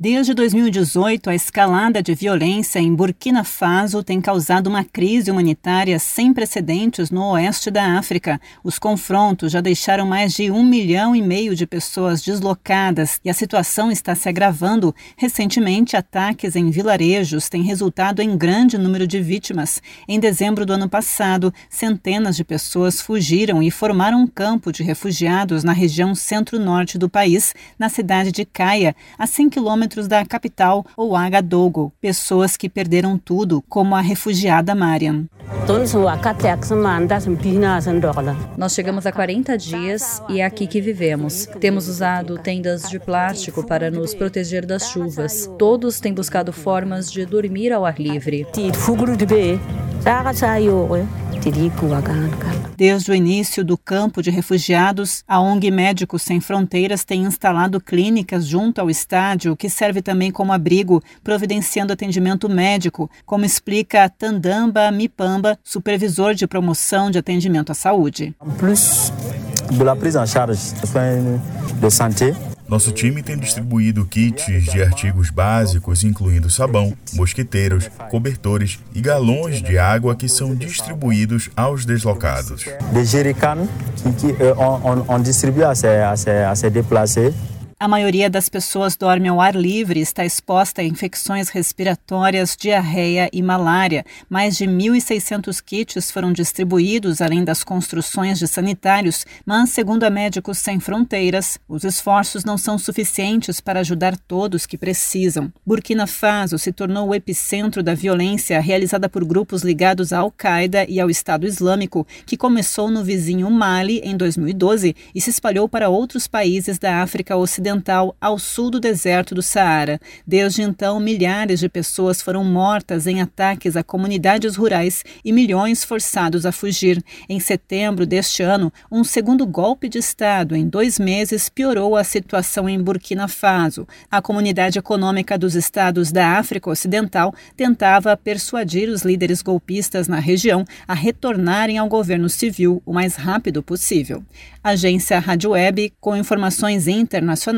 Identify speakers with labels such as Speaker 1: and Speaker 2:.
Speaker 1: Desde 2018, a escalada de violência em Burkina Faso tem causado uma crise humanitária sem precedentes no oeste da África. Os confrontos já deixaram mais de um milhão e meio de pessoas deslocadas e a situação está se agravando. Recentemente, ataques em vilarejos têm resultado em grande número de vítimas. Em dezembro do ano passado, centenas de pessoas fugiram e formaram um campo de refugiados na região centro-norte do país, na cidade de Caia, a 100 quilômetros da capital, Ouagadougou, pessoas que perderam tudo, como a refugiada Mariam.
Speaker 2: Nós chegamos há 40 dias e é aqui que vivemos. Temos usado tendas de plástico para nos proteger das chuvas. Todos têm buscado formas de dormir ao ar livre.
Speaker 1: Desde o início do campo de refugiados, a ONG Médicos Sem Fronteiras tem instalado clínicas junto ao estádio, que serve também como abrigo, providenciando atendimento médico, como explica Tandamba Mipamba, supervisor de promoção de atendimento à saúde.
Speaker 3: Plus de la prise en charge de santé,
Speaker 4: nosso time tem distribuído kits de artigos básicos, incluindo sabão, mosquiteiros, cobertores e galões de água que são distribuídos aos deslocados.
Speaker 3: De jerrycan que on, on, on distribue a ces, a ces, a ces déplacés
Speaker 1: a maioria das pessoas dorme ao ar livre e está exposta a infecções respiratórias, diarreia e malária. Mais de 1.600 kits foram distribuídos, além das construções de sanitários, mas, segundo a Médicos Sem Fronteiras, os esforços não são suficientes para ajudar todos que precisam. Burkina Faso se tornou o epicentro da violência realizada por grupos ligados à Al-Qaeda e ao Estado Islâmico, que começou no vizinho Mali em 2012 e se espalhou para outros países da África Ocidental ocidental ao sul do deserto do Saara. Desde então, milhares de pessoas foram mortas em ataques a comunidades rurais e milhões forçados a fugir. Em setembro deste ano, um segundo golpe de Estado em dois meses piorou a situação em Burkina Faso. A Comunidade Econômica dos Estados da África Ocidental tentava persuadir os líderes golpistas na região a retornarem ao governo civil o mais rápido possível. Agência Rádio Web com informações internacionais,